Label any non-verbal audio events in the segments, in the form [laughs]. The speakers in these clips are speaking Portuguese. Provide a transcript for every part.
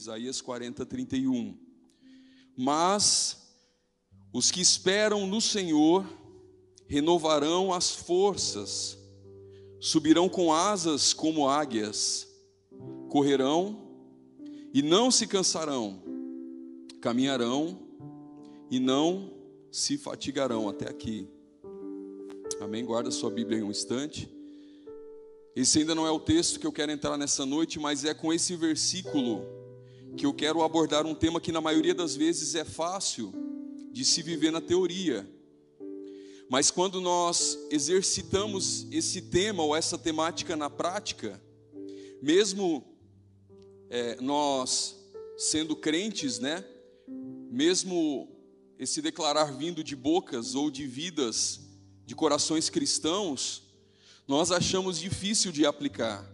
Isaías 40, 31. Mas os que esperam no Senhor renovarão as forças, subirão com asas como águias, correrão e não se cansarão, caminharão e não se fatigarão. Até aqui. Amém? Guarda sua Bíblia em um instante. Esse ainda não é o texto que eu quero entrar nessa noite, mas é com esse versículo que eu quero abordar um tema que na maioria das vezes é fácil de se viver na teoria. Mas quando nós exercitamos esse tema ou essa temática na prática, mesmo é, nós sendo crentes, né? Mesmo esse declarar vindo de bocas ou de vidas de corações cristãos, nós achamos difícil de aplicar.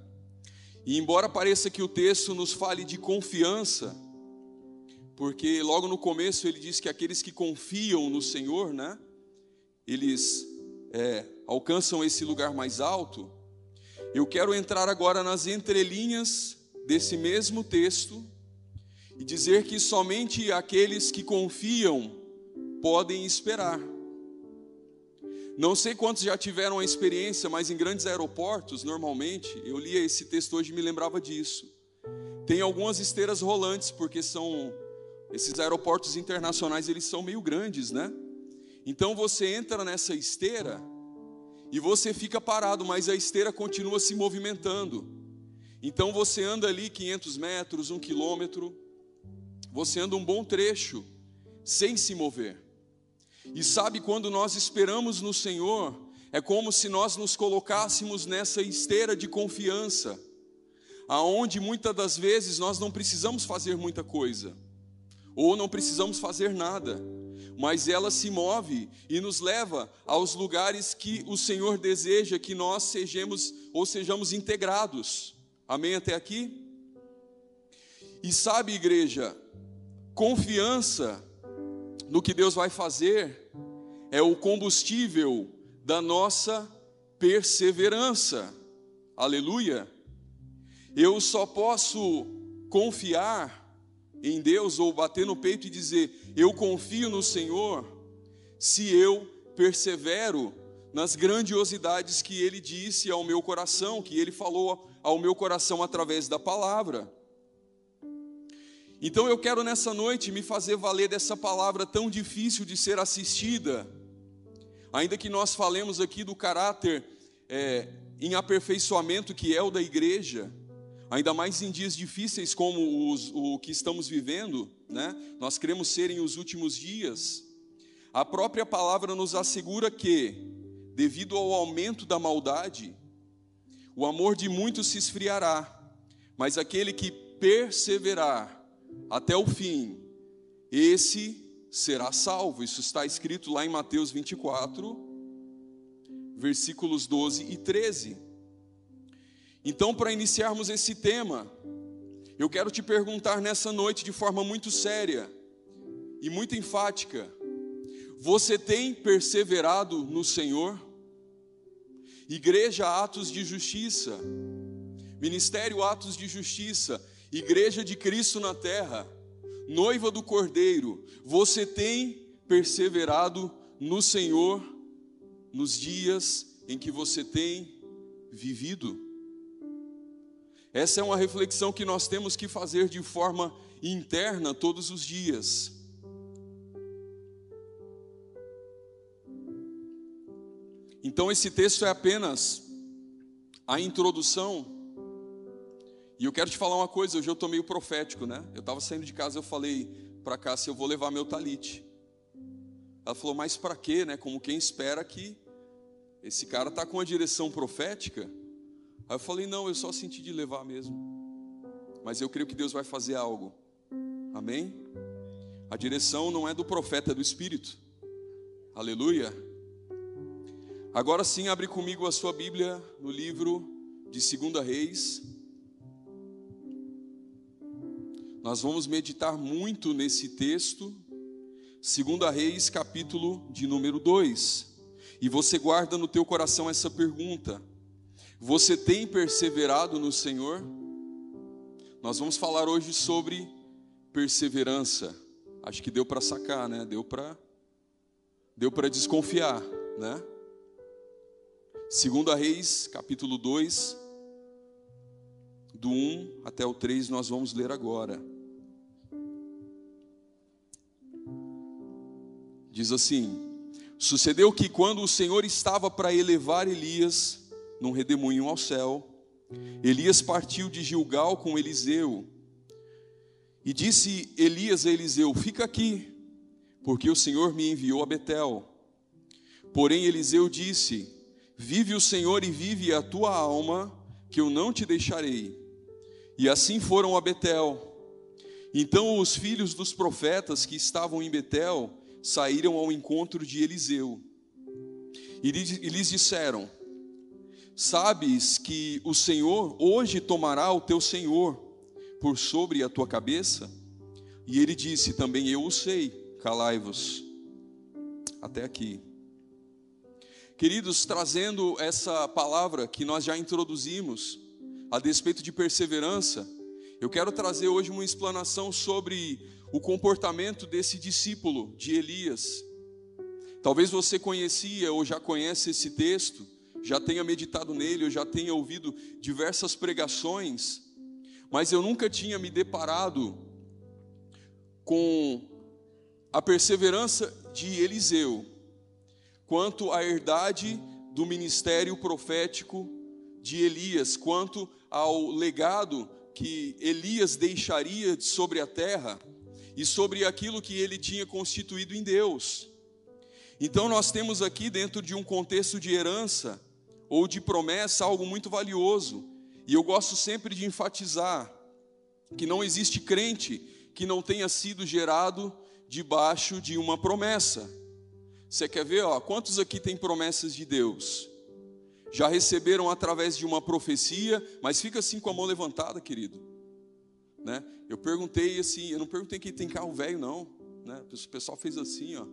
E embora pareça que o texto nos fale de confiança, porque logo no começo ele diz que aqueles que confiam no Senhor, né, eles é, alcançam esse lugar mais alto. Eu quero entrar agora nas entrelinhas desse mesmo texto e dizer que somente aqueles que confiam podem esperar. Não sei quantos já tiveram a experiência, mas em grandes aeroportos, normalmente, eu lia esse texto hoje e me lembrava disso. Tem algumas esteiras rolantes, porque são esses aeroportos internacionais, eles são meio grandes, né? Então você entra nessa esteira e você fica parado, mas a esteira continua se movimentando. Então você anda ali 500 metros, um quilômetro, você anda um bom trecho sem se mover. E sabe quando nós esperamos no Senhor, é como se nós nos colocássemos nessa esteira de confiança, aonde muitas das vezes nós não precisamos fazer muita coisa, ou não precisamos fazer nada, mas ela se move e nos leva aos lugares que o Senhor deseja que nós sejamos ou sejamos integrados. Amém até aqui? E sabe, igreja, confiança no que Deus vai fazer é o combustível da nossa perseverança. Aleluia. Eu só posso confiar em Deus ou bater no peito e dizer: Eu confio no Senhor, se eu persevero nas grandiosidades que Ele disse ao meu coração, que Ele falou ao meu coração através da palavra. Então eu quero nessa noite me fazer valer dessa palavra tão difícil de ser assistida, ainda que nós falemos aqui do caráter é, em aperfeiçoamento que é o da igreja, ainda mais em dias difíceis como os, o que estamos vivendo, né? nós queremos ser em os últimos dias, a própria palavra nos assegura que, devido ao aumento da maldade, o amor de muitos se esfriará, mas aquele que perseverar até o fim, esse será salvo. Isso está escrito lá em Mateus 24, versículos 12 e 13. Então, para iniciarmos esse tema, eu quero te perguntar nessa noite de forma muito séria e muito enfática: você tem perseverado no Senhor? Igreja Atos de Justiça, Ministério Atos de Justiça, Igreja de Cristo na terra, noiva do Cordeiro, você tem perseverado no Senhor nos dias em que você tem vivido? Essa é uma reflexão que nós temos que fazer de forma interna todos os dias. Então, esse texto é apenas a introdução e eu quero te falar uma coisa, hoje eu estou meio profético, né? Eu estava saindo de casa, eu falei para cá se eu vou levar meu talite. Ela falou, mas para quê, né? Como quem espera que esse cara tá com a direção profética. Aí eu falei, não, eu só senti de levar mesmo. Mas eu creio que Deus vai fazer algo. Amém? A direção não é do profeta, é do Espírito. Aleluia. Agora sim, abre comigo a sua Bíblia no livro de 2 Reis. Nós vamos meditar muito nesse texto, 2 Reis, capítulo de número 2. E você guarda no teu coração essa pergunta: Você tem perseverado no Senhor? Nós vamos falar hoje sobre perseverança. Acho que deu para sacar, né? Deu para deu para desconfiar, né? Segunda Reis, capítulo 2, do 1 até o 3 nós vamos ler agora. Diz assim: Sucedeu que quando o Senhor estava para elevar Elias num redemoinho ao céu, Elias partiu de Gilgal com Eliseu. E disse Elias a Eliseu: Fica aqui, porque o Senhor me enviou a Betel. Porém Eliseu disse: Vive o Senhor e vive a tua alma, que eu não te deixarei. E assim foram a Betel. Então os filhos dos profetas que estavam em Betel saíram ao encontro de Eliseu e lhes disseram: Sabes que o Senhor hoje tomará o teu senhor por sobre a tua cabeça? E ele disse: Também eu o sei, calai-vos. Até aqui. Queridos, trazendo essa palavra que nós já introduzimos, a despeito de perseverança, eu quero trazer hoje uma explanação sobre o comportamento desse discípulo de Elias. Talvez você conhecia ou já conhece esse texto, já tenha meditado nele, ou já tenha ouvido diversas pregações, mas eu nunca tinha me deparado com a perseverança de Eliseu quanto à herdade do ministério profético de Elias, quanto ao legado que Elias deixaria sobre a terra e sobre aquilo que ele tinha constituído em Deus. Então nós temos aqui dentro de um contexto de herança ou de promessa algo muito valioso. E eu gosto sempre de enfatizar que não existe crente que não tenha sido gerado debaixo de uma promessa. Você quer ver, ó, quantos aqui têm promessas de Deus? Já receberam através de uma profecia, mas fica assim com a mão levantada, querido. Né? Eu perguntei assim, eu não perguntei quem tem carro velho, não. Né? O pessoal fez assim, ó.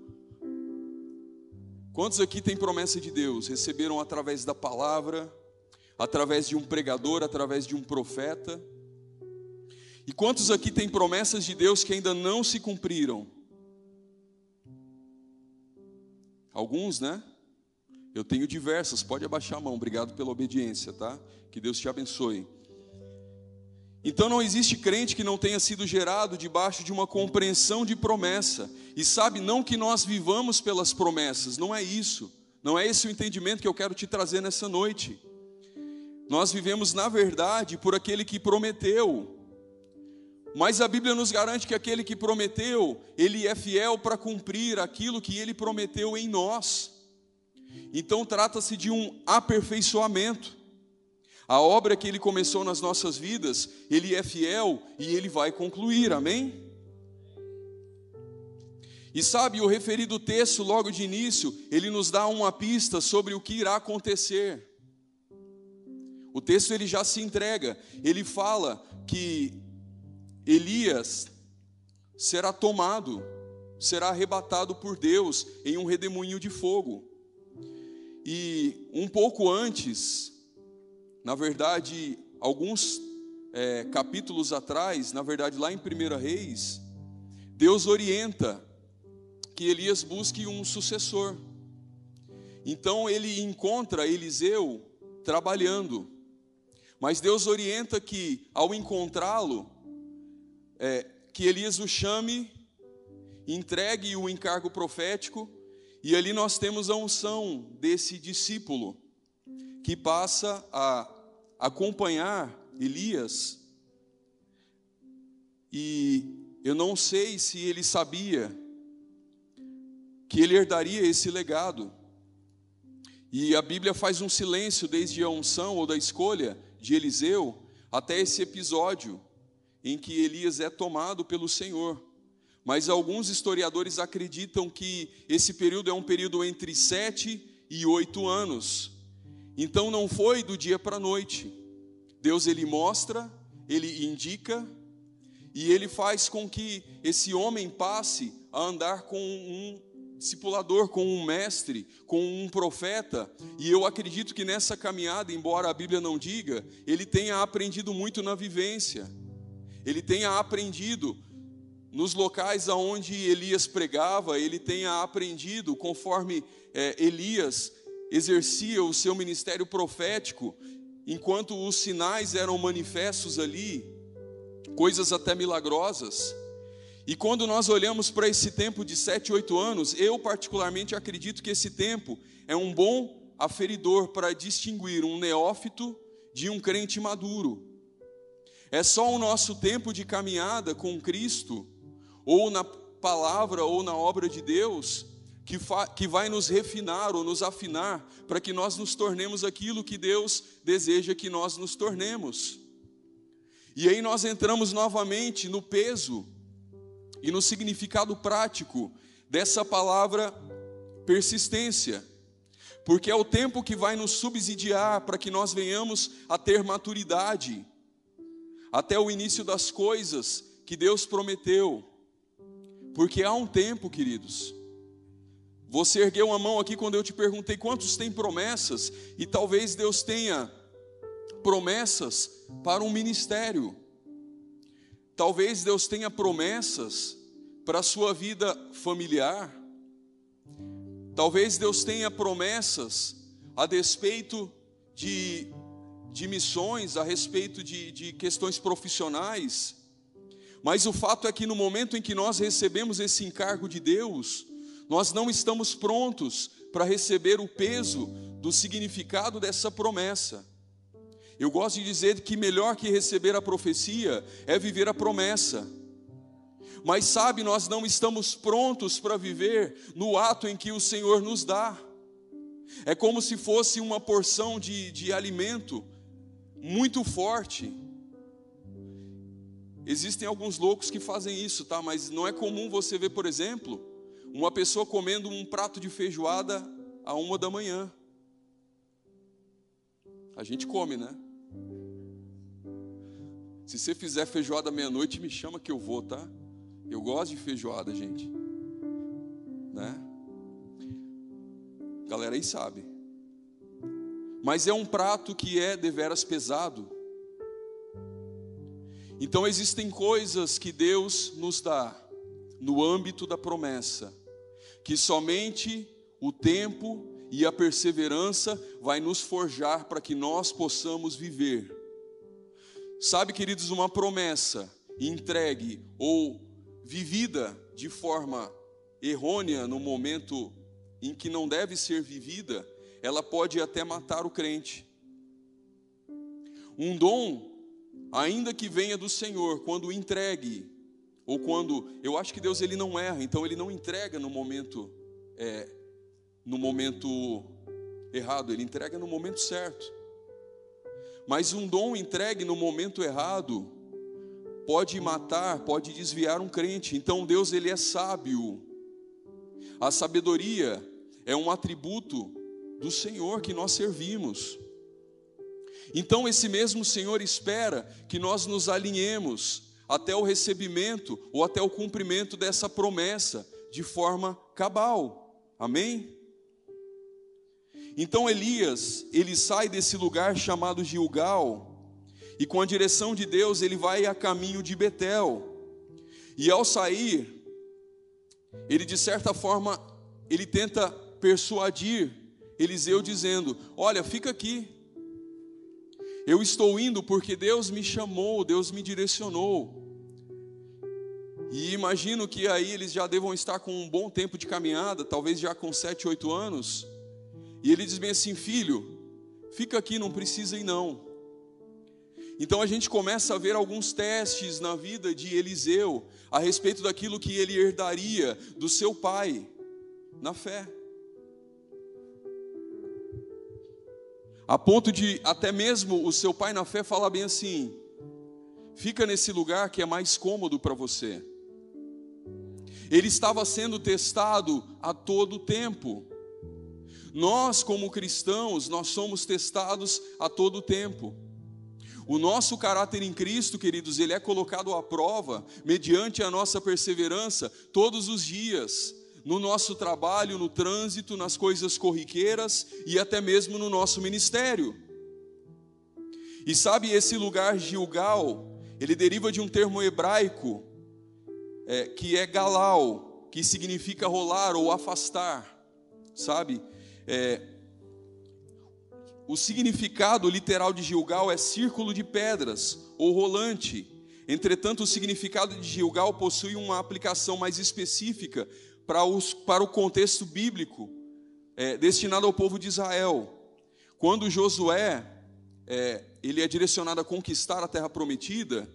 Quantos aqui têm promessa de Deus? Receberam através da palavra, através de um pregador, através de um profeta? E quantos aqui têm promessas de Deus que ainda não se cumpriram? Alguns, né? Eu tenho diversas, pode abaixar a mão, obrigado pela obediência, tá? Que Deus te abençoe. Então não existe crente que não tenha sido gerado debaixo de uma compreensão de promessa. E sabe, não que nós vivamos pelas promessas, não é isso. Não é esse o entendimento que eu quero te trazer nessa noite. Nós vivemos, na verdade, por aquele que prometeu. Mas a Bíblia nos garante que aquele que prometeu, ele é fiel para cumprir aquilo que ele prometeu em nós. Então trata-se de um aperfeiçoamento. A obra que ele começou nas nossas vidas, ele é fiel e ele vai concluir, amém? E sabe, o referido texto, logo de início, ele nos dá uma pista sobre o que irá acontecer. O texto ele já se entrega, ele fala que Elias será tomado, será arrebatado por Deus em um redemoinho de fogo. E um pouco antes, na verdade, alguns é, capítulos atrás, na verdade, lá em 1 Reis, Deus orienta que Elias busque um sucessor. Então ele encontra Eliseu trabalhando, mas Deus orienta que, ao encontrá-lo, é, que Elias o chame, entregue o encargo profético, e ali nós temos a unção desse discípulo que passa a acompanhar Elias. E eu não sei se ele sabia que ele herdaria esse legado. E a Bíblia faz um silêncio desde a unção ou da escolha de Eliseu até esse episódio em que Elias é tomado pelo Senhor. Mas alguns historiadores acreditam que esse período é um período entre sete e oito anos. Então não foi do dia para a noite. Deus ele mostra, ele indica e ele faz com que esse homem passe a andar com um discipulador, com um mestre, com um profeta, e eu acredito que nessa caminhada, embora a Bíblia não diga, ele tenha aprendido muito na vivência, ele tenha aprendido nos locais aonde Elias pregava, ele tenha aprendido conforme é, Elias exercia o seu ministério profético, enquanto os sinais eram manifestos ali, coisas até milagrosas. E quando nós olhamos para esse tempo de sete, oito anos, eu particularmente acredito que esse tempo é um bom aferidor para distinguir um neófito de um crente maduro. É só o nosso tempo de caminhada com Cristo, ou na palavra ou na obra de Deus, que, que vai nos refinar ou nos afinar para que nós nos tornemos aquilo que Deus deseja que nós nos tornemos. E aí nós entramos novamente no peso e no significado prático dessa palavra persistência, porque é o tempo que vai nos subsidiar para que nós venhamos a ter maturidade até o início das coisas que Deus prometeu. Porque há um tempo, queridos. Você ergueu uma mão aqui quando eu te perguntei quantos têm promessas, e talvez Deus tenha promessas para um ministério. Talvez Deus tenha promessas para a sua vida familiar. Talvez Deus tenha promessas a despeito de, de missões, a respeito de, de questões profissionais. Mas o fato é que no momento em que nós recebemos esse encargo de Deus, nós não estamos prontos para receber o peso do significado dessa promessa. Eu gosto de dizer que melhor que receber a profecia é viver a promessa. Mas sabe, nós não estamos prontos para viver no ato em que o Senhor nos dá. É como se fosse uma porção de, de alimento muito forte. Existem alguns loucos que fazem isso, tá? Mas não é comum você ver, por exemplo, uma pessoa comendo um prato de feijoada a uma da manhã. A gente come, né? Se você fizer feijoada meia-noite, me chama que eu vou, tá? Eu gosto de feijoada, gente. Né? Galera aí sabe. Mas é um prato que é deveras pesado. Então existem coisas que Deus nos dá no âmbito da promessa, que somente o tempo e a perseverança vai nos forjar para que nós possamos viver. Sabe, queridos, uma promessa entregue ou vivida de forma errônea no momento em que não deve ser vivida, ela pode até matar o crente. Um dom, ainda que venha do Senhor, quando entregue, ou quando, eu acho que Deus ele não erra, então ele não entrega no momento, é, no momento errado, ele entrega no momento certo. Mas um dom entregue no momento errado, pode matar, pode desviar um crente. Então Deus ele é sábio. A sabedoria é um atributo do Senhor que nós servimos. Então esse mesmo Senhor espera que nós nos alinhemos até o recebimento ou até o cumprimento dessa promessa de forma cabal. Amém? Então Elias, ele sai desse lugar chamado Gilgal, e com a direção de Deus, ele vai a caminho de Betel. E ao sair, ele de certa forma, ele tenta persuadir Eliseu dizendo: "Olha, fica aqui. Eu estou indo porque Deus me chamou, Deus me direcionou." E imagino que aí eles já devam estar com um bom tempo de caminhada, talvez já com sete, oito anos. E ele diz bem assim: Filho, fica aqui, não precisa ir não. Então a gente começa a ver alguns testes na vida de Eliseu a respeito daquilo que ele herdaria do seu pai na fé. A ponto de até mesmo o seu pai na fé falar bem assim: Fica nesse lugar que é mais cômodo para você. Ele estava sendo testado a todo tempo. Nós, como cristãos, nós somos testados a todo tempo. O nosso caráter em Cristo, queridos, ele é colocado à prova mediante a nossa perseverança todos os dias, no nosso trabalho, no trânsito, nas coisas corriqueiras e até mesmo no nosso ministério. E sabe, esse lugar Gilgal, ele deriva de um termo hebraico é, que é galal, que significa rolar ou afastar, sabe? É, o significado literal de Gilgal é círculo de pedras ou rolante. Entretanto, o significado de Gilgal possui uma aplicação mais específica para, os, para o contexto bíblico é, destinado ao povo de Israel. Quando Josué é, ele é direcionado a conquistar a terra prometida,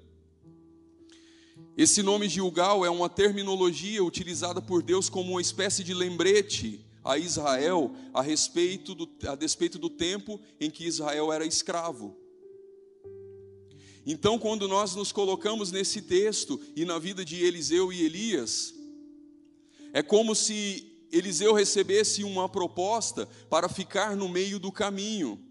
esse nome Gilgal é uma terminologia utilizada por Deus como uma espécie de lembrete a Israel a respeito do, a despeito do tempo em que Israel era escravo. Então, quando nós nos colocamos nesse texto e na vida de Eliseu e Elias, é como se Eliseu recebesse uma proposta para ficar no meio do caminho,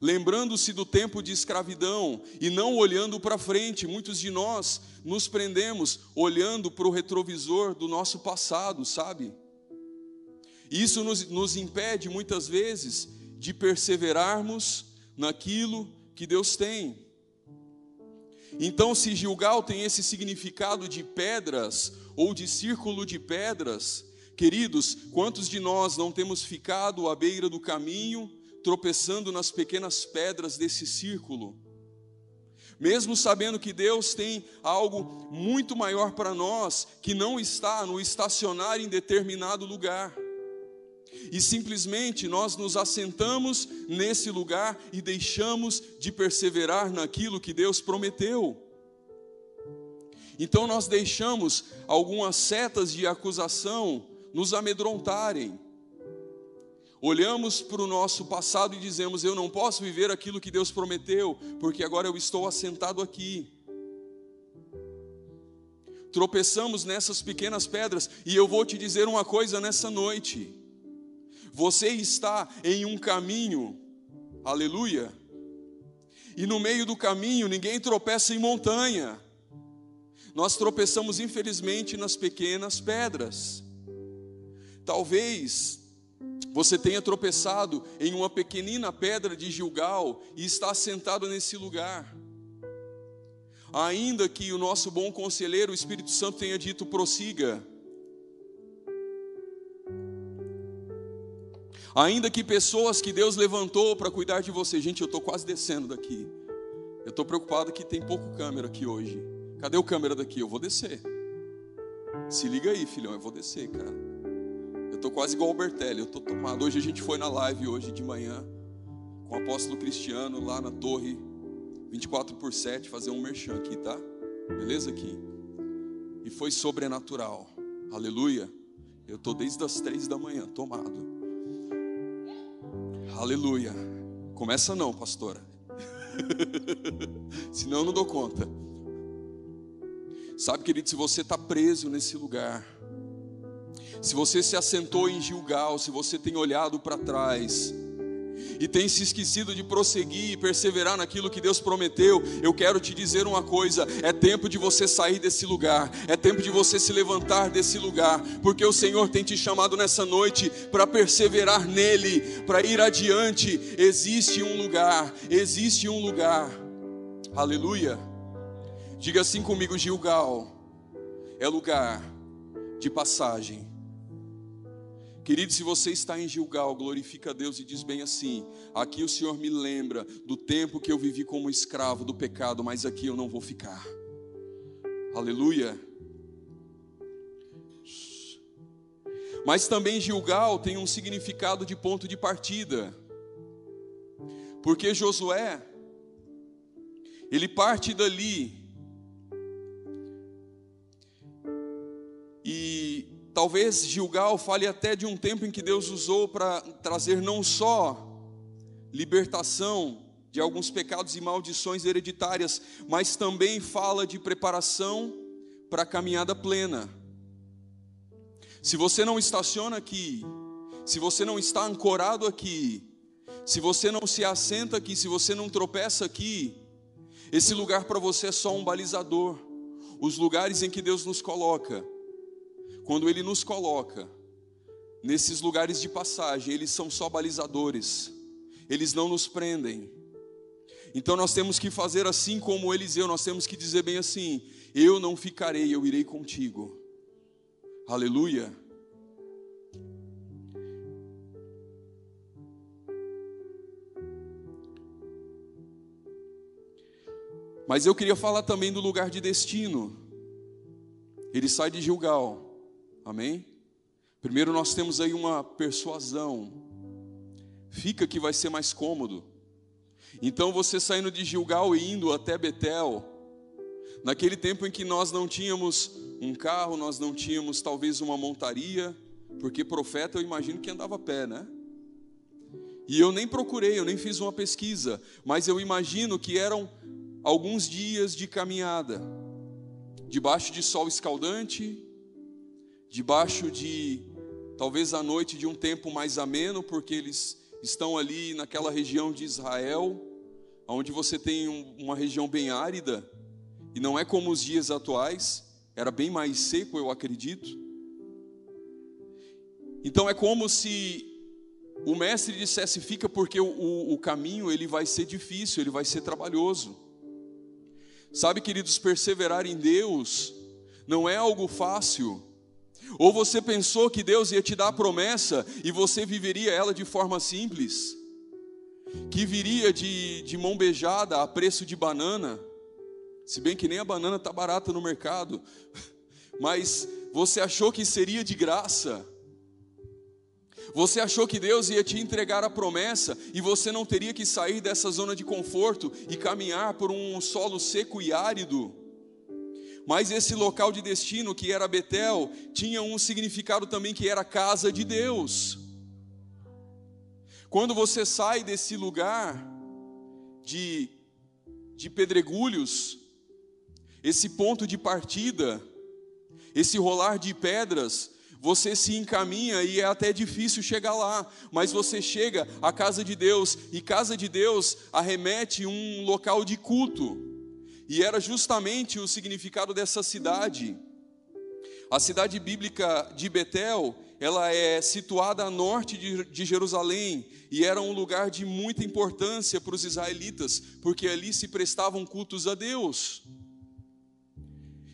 lembrando-se do tempo de escravidão e não olhando para frente. Muitos de nós nos prendemos olhando para o retrovisor do nosso passado, sabe? Isso nos, nos impede muitas vezes de perseverarmos naquilo que Deus tem. Então, se Gilgal tem esse significado de pedras ou de círculo de pedras, queridos, quantos de nós não temos ficado à beira do caminho, tropeçando nas pequenas pedras desse círculo? Mesmo sabendo que Deus tem algo muito maior para nós, que não está no estacionar em determinado lugar e simplesmente nós nos assentamos nesse lugar e deixamos de perseverar naquilo que Deus prometeu. Então nós deixamos algumas setas de acusação nos amedrontarem. Olhamos para o nosso passado e dizemos: Eu não posso viver aquilo que Deus prometeu, porque agora eu estou assentado aqui. Tropeçamos nessas pequenas pedras, e eu vou te dizer uma coisa nessa noite. Você está em um caminho, aleluia, e no meio do caminho ninguém tropeça em montanha, nós tropeçamos infelizmente nas pequenas pedras. Talvez você tenha tropeçado em uma pequenina pedra de Gilgal e está sentado nesse lugar. Ainda que o nosso bom conselheiro, o Espírito Santo, tenha dito prossiga, Ainda que pessoas que Deus levantou para cuidar de você, gente, eu estou quase descendo daqui. Eu estou preocupado que tem pouco câmera aqui hoje. Cadê o câmera daqui? Eu vou descer. Se liga aí, filhão, eu vou descer, cara. Eu estou quase igual o Bertelli, eu estou tomado. Hoje a gente foi na live hoje de manhã com o apóstolo Cristiano lá na torre 24 por 7 fazer um merchan aqui, tá? Beleza aqui? E foi sobrenatural. Aleluia. Eu estou desde as três da manhã, tomado. Aleluia. Começa não, pastora. [laughs] Senão eu não dou conta. Sabe, querido, se você está preso nesse lugar, se você se assentou em Gilgal, se você tem olhado para trás, e tem se esquecido de prosseguir e perseverar naquilo que Deus prometeu, eu quero te dizer uma coisa: é tempo de você sair desse lugar, é tempo de você se levantar desse lugar, porque o Senhor tem te chamado nessa noite para perseverar nele, para ir adiante. Existe um lugar, existe um lugar, aleluia. Diga assim comigo, Gilgal, é lugar de passagem Querido, se você está em Gilgal, glorifica a Deus e diz bem assim: aqui o Senhor me lembra do tempo que eu vivi como escravo do pecado, mas aqui eu não vou ficar. Aleluia. Mas também Gilgal tem um significado de ponto de partida. Porque Josué, ele parte dali Talvez Gilgal fale até de um tempo em que Deus usou para trazer não só libertação de alguns pecados e maldições hereditárias, mas também fala de preparação para a caminhada plena. Se você não estaciona aqui, se você não está ancorado aqui, se você não se assenta aqui, se você não tropeça aqui, esse lugar para você é só um balizador. Os lugares em que Deus nos coloca, quando Ele nos coloca, nesses lugares de passagem, eles são só balizadores, eles não nos prendem. Então nós temos que fazer assim como Eliseu, nós temos que dizer bem assim: Eu não ficarei, eu irei contigo. Aleluia. Mas eu queria falar também do lugar de destino. Ele sai de Gilgal, amém? Primeiro nós temos aí uma persuasão. Fica que vai ser mais cômodo. Então você saindo de Gilgal e indo até Betel, naquele tempo em que nós não tínhamos um carro, nós não tínhamos talvez uma montaria, porque profeta eu imagino que andava a pé, né? E eu nem procurei, eu nem fiz uma pesquisa, mas eu imagino que eram alguns dias de caminhada, debaixo de sol escaldante, debaixo de talvez a noite de um tempo mais ameno, porque eles estão ali naquela região de Israel, onde você tem uma região bem árida, e não é como os dias atuais, era bem mais seco, eu acredito. Então é como se o mestre dissesse: fica, porque o, o, o caminho ele vai ser difícil, ele vai ser trabalhoso. Sabe, queridos, perseverar em Deus não é algo fácil. Ou você pensou que Deus ia te dar a promessa e você viveria ela de forma simples, que viria de, de mão beijada a preço de banana, se bem que nem a banana está barata no mercado, [laughs] mas você achou que seria de graça. Você achou que Deus ia te entregar a promessa e você não teria que sair dessa zona de conforto e caminhar por um solo seco e árido. Mas esse local de destino, que era Betel, tinha um significado também que era casa de Deus. Quando você sai desse lugar de, de pedregulhos, esse ponto de partida, esse rolar de pedras, você se encaminha e é até difícil chegar lá, mas você chega à casa de Deus, e casa de Deus arremete um local de culto, e era justamente o significado dessa cidade. A cidade bíblica de Betel, ela é situada a norte de, Jerusalém e era um lugar de muita importância para os israelitas, porque ali se prestavam cultos a Deus.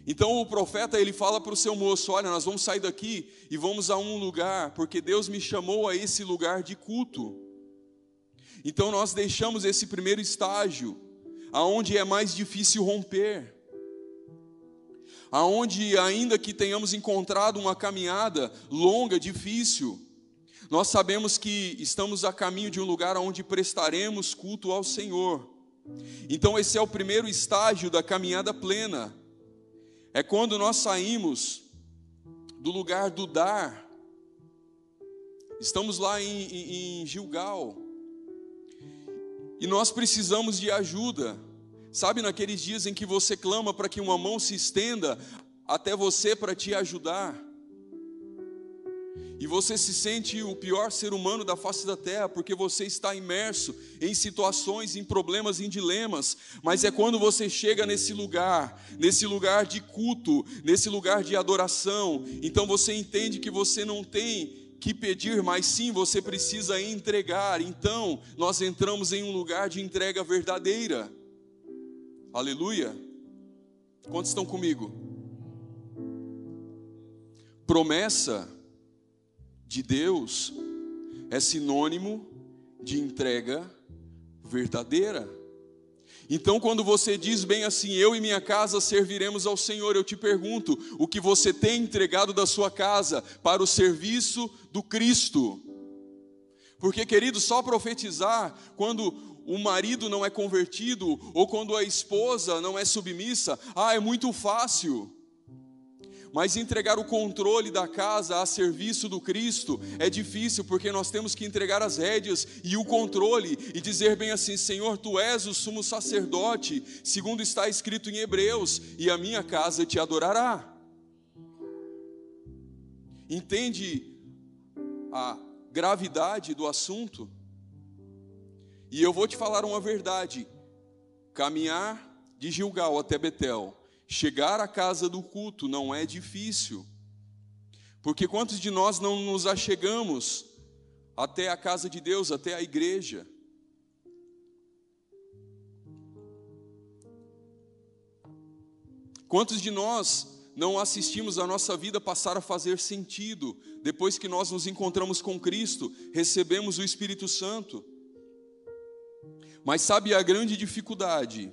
Então o profeta ele fala para o seu moço: Olha, nós vamos sair daqui e vamos a um lugar, porque Deus me chamou a esse lugar de culto. Então nós deixamos esse primeiro estágio, aonde é mais difícil romper, aonde ainda que tenhamos encontrado uma caminhada longa, difícil, nós sabemos que estamos a caminho de um lugar onde prestaremos culto ao Senhor. Então esse é o primeiro estágio da caminhada plena é quando nós saímos do lugar do dar. Estamos lá em, em, em Gilgal. E nós precisamos de ajuda. Sabe, naqueles dias em que você clama para que uma mão se estenda até você para te ajudar? E você se sente o pior ser humano da face da terra, porque você está imerso em situações, em problemas, em dilemas, mas é quando você chega nesse lugar, nesse lugar de culto, nesse lugar de adoração, então você entende que você não tem que pedir, mas sim você precisa entregar. Então, nós entramos em um lugar de entrega verdadeira. Aleluia. Quantos estão comigo? Promessa de Deus é sinônimo de entrega verdadeira. Então, quando você diz bem assim, eu e minha casa serviremos ao Senhor, eu te pergunto, o que você tem entregado da sua casa para o serviço do Cristo? Porque, querido, só profetizar quando o marido não é convertido ou quando a esposa não é submissa, ah, é muito fácil. Mas entregar o controle da casa a serviço do Cristo é difícil, porque nós temos que entregar as rédeas e o controle e dizer bem assim: Senhor, tu és o sumo sacerdote, segundo está escrito em Hebreus, e a minha casa te adorará. Entende a gravidade do assunto? E eu vou te falar uma verdade: caminhar de Gilgal até Betel, chegar à casa do culto não é difícil. Porque quantos de nós não nos achegamos até a casa de Deus, até a igreja? Quantos de nós não assistimos a nossa vida passar a fazer sentido depois que nós nos encontramos com Cristo, recebemos o Espírito Santo? Mas sabe a grande dificuldade?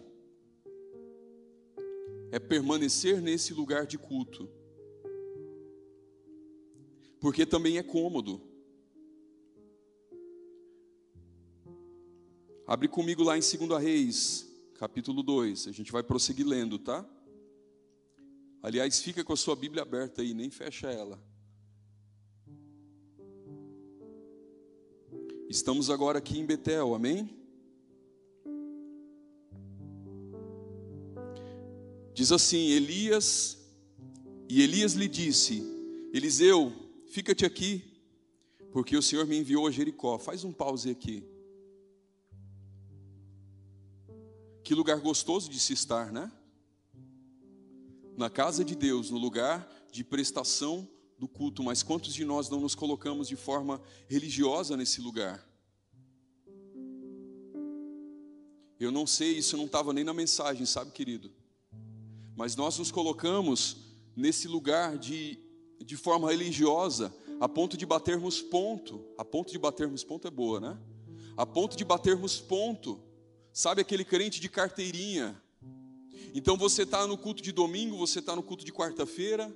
É permanecer nesse lugar de culto. Porque também é cômodo. Abre comigo lá em 2 Reis, capítulo 2. A gente vai prosseguir lendo, tá? Aliás, fica com a sua Bíblia aberta aí, nem fecha ela. Estamos agora aqui em Betel, amém? Diz assim: Elias, e Elias lhe disse: Eliseu, fica-te aqui, porque o Senhor me enviou a Jericó. Faz um pause aqui. Que lugar gostoso de se estar, né? Na casa de Deus, no lugar de prestação do culto, mas quantos de nós não nos colocamos de forma religiosa nesse lugar? Eu não sei, isso não estava nem na mensagem, sabe, querido? Mas nós nos colocamos nesse lugar de, de forma religiosa, a ponto de batermos ponto. A ponto de batermos ponto é boa, né? A ponto de batermos ponto. Sabe aquele crente de carteirinha? Então você está no culto de domingo, você está no culto de quarta-feira.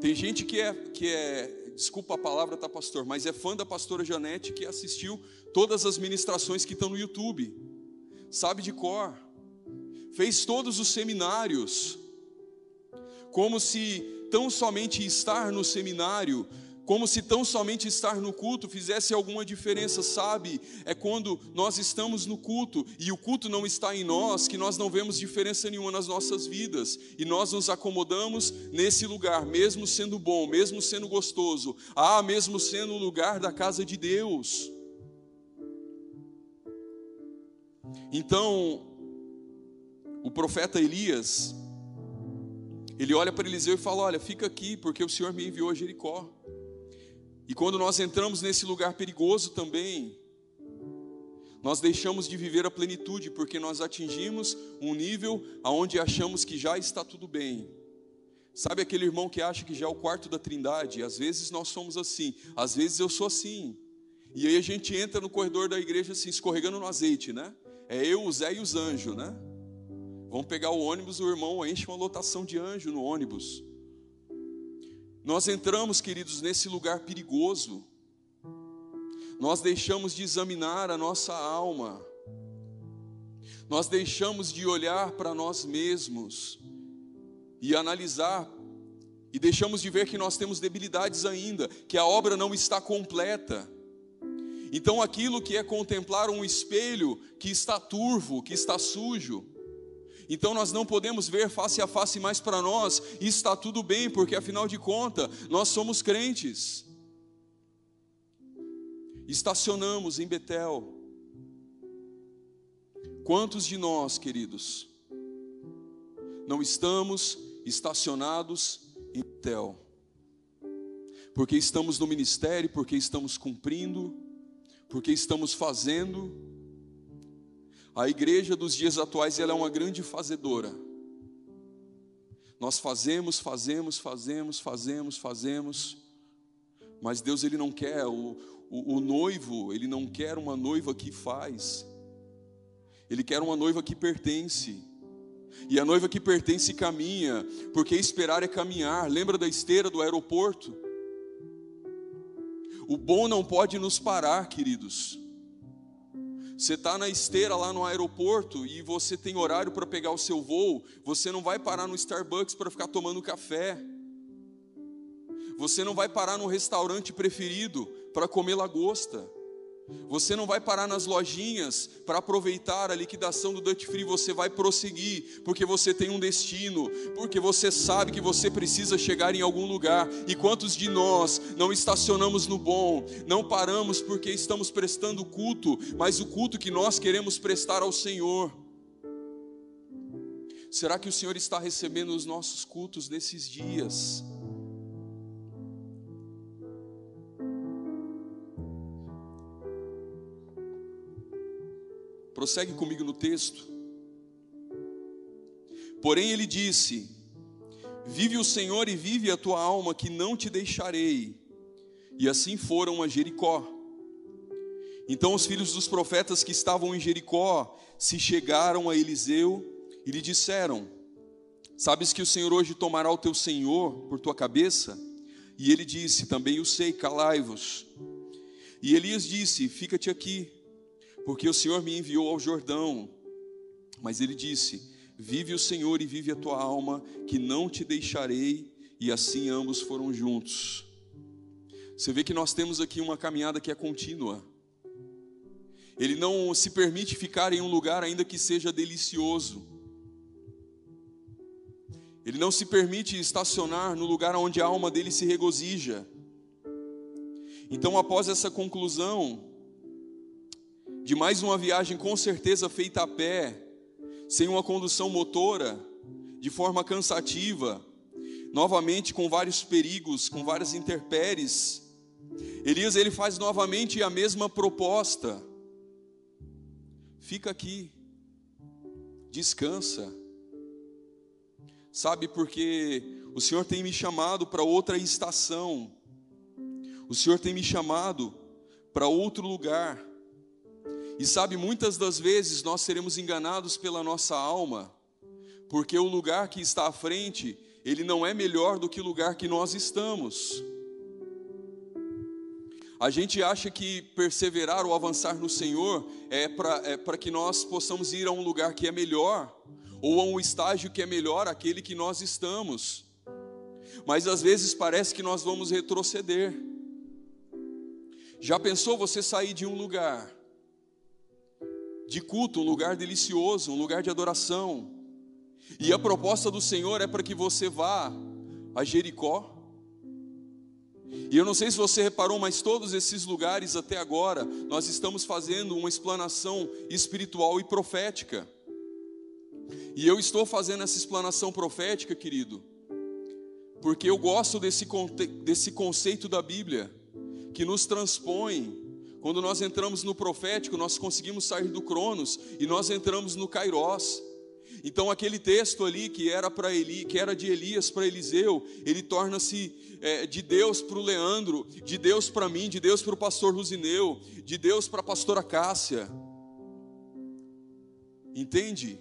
Tem gente que é, que é, desculpa a palavra, tá, pastor, mas é fã da pastora Janete que assistiu todas as ministrações que estão no YouTube. Sabe de cor fez todos os seminários, como se tão somente estar no seminário, como se tão somente estar no culto fizesse alguma diferença, sabe? É quando nós estamos no culto e o culto não está em nós, que nós não vemos diferença nenhuma nas nossas vidas e nós nos acomodamos nesse lugar, mesmo sendo bom, mesmo sendo gostoso, ah, mesmo sendo o lugar da casa de Deus. Então, o profeta Elias, ele olha para Eliseu e fala: Olha, fica aqui, porque o Senhor me enviou a Jericó. E quando nós entramos nesse lugar perigoso também, nós deixamos de viver a plenitude, porque nós atingimos um nível aonde achamos que já está tudo bem. Sabe aquele irmão que acha que já é o quarto da trindade? Às vezes nós somos assim, às vezes eu sou assim. E aí a gente entra no corredor da igreja assim, escorregando no azeite, né? É eu, o Zé e os anjos, né? Vão pegar o ônibus, o irmão enche uma lotação de anjo no ônibus. Nós entramos, queridos, nesse lugar perigoso. Nós deixamos de examinar a nossa alma. Nós deixamos de olhar para nós mesmos e analisar e deixamos de ver que nós temos debilidades ainda, que a obra não está completa. Então, aquilo que é contemplar um espelho que está turvo, que está sujo, então nós não podemos ver face a face mais para nós, e está tudo bem, porque afinal de contas, nós somos crentes. Estacionamos em Betel. Quantos de nós, queridos, não estamos estacionados em Betel? Porque estamos no ministério, porque estamos cumprindo, porque estamos fazendo, a igreja dos dias atuais ela é uma grande fazedora. Nós fazemos, fazemos, fazemos, fazemos, fazemos, mas Deus ele não quer o, o, o noivo, ele não quer uma noiva que faz. Ele quer uma noiva que pertence. E a noiva que pertence caminha, porque esperar é caminhar. Lembra da esteira do aeroporto? O bom não pode nos parar, queridos. Você está na esteira lá no aeroporto e você tem horário para pegar o seu voo, você não vai parar no Starbucks para ficar tomando café. Você não vai parar no restaurante preferido para comer lagosta. Você não vai parar nas lojinhas para aproveitar a liquidação do Dutch Free, você vai prosseguir, porque você tem um destino, porque você sabe que você precisa chegar em algum lugar. E quantos de nós não estacionamos no bom, não paramos porque estamos prestando culto, mas o culto que nós queremos prestar ao Senhor? Será que o Senhor está recebendo os nossos cultos nesses dias? Prossegue comigo no texto. Porém, ele disse: Vive o Senhor e vive a tua alma, que não te deixarei. E assim foram a Jericó. Então os filhos dos profetas que estavam em Jericó se chegaram a Eliseu e lhe disseram: Sabes que o Senhor hoje tomará o teu senhor por tua cabeça? E ele disse: Também o sei, calai-vos. E Elias disse: Fica-te aqui porque o Senhor me enviou ao Jordão. Mas ele disse: Vive o Senhor e vive a tua alma, que não te deixarei. E assim ambos foram juntos. Você vê que nós temos aqui uma caminhada que é contínua. Ele não se permite ficar em um lugar ainda que seja delicioso. Ele não se permite estacionar no lugar onde a alma dele se regozija. Então, após essa conclusão, de mais uma viagem com certeza feita a pé, sem uma condução motora, de forma cansativa, novamente com vários perigos, com várias interpéries. Elias ele faz novamente a mesma proposta. Fica aqui. Descansa. Sabe porque o Senhor tem me chamado para outra estação. O Senhor tem me chamado para outro lugar. E sabe, muitas das vezes nós seremos enganados pela nossa alma, porque o lugar que está à frente, ele não é melhor do que o lugar que nós estamos. A gente acha que perseverar ou avançar no Senhor é para é que nós possamos ir a um lugar que é melhor, ou a um estágio que é melhor aquele que nós estamos. Mas às vezes parece que nós vamos retroceder. Já pensou você sair de um lugar de culto, um lugar delicioso, um lugar de adoração. E a proposta do Senhor é para que você vá a Jericó. E eu não sei se você reparou, mas todos esses lugares até agora, nós estamos fazendo uma explanação espiritual e profética. E eu estou fazendo essa explanação profética, querido, porque eu gosto desse, desse conceito da Bíblia, que nos transpõe quando nós entramos no profético, nós conseguimos sair do Cronos e nós entramos no Kairos. Então aquele texto ali que era para Eli, que era de Elias para Eliseu, ele torna-se é, de Deus para o Leandro, de Deus para mim, de Deus para o pastor Luzineu, de Deus para a pastora Cássia. Entende?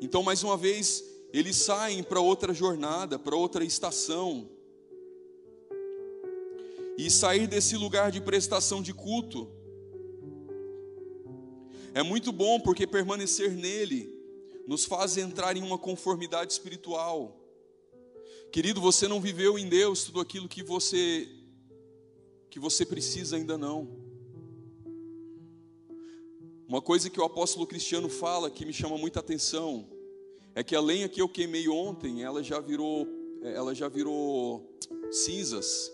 Então mais uma vez eles saem para outra jornada, para outra estação e sair desse lugar de prestação de culto. É muito bom porque permanecer nele nos faz entrar em uma conformidade espiritual. Querido, você não viveu em Deus tudo aquilo que você que você precisa ainda não. Uma coisa que o apóstolo Cristiano fala que me chama muita atenção é que a lenha que eu queimei ontem, ela já virou ela já virou cinzas.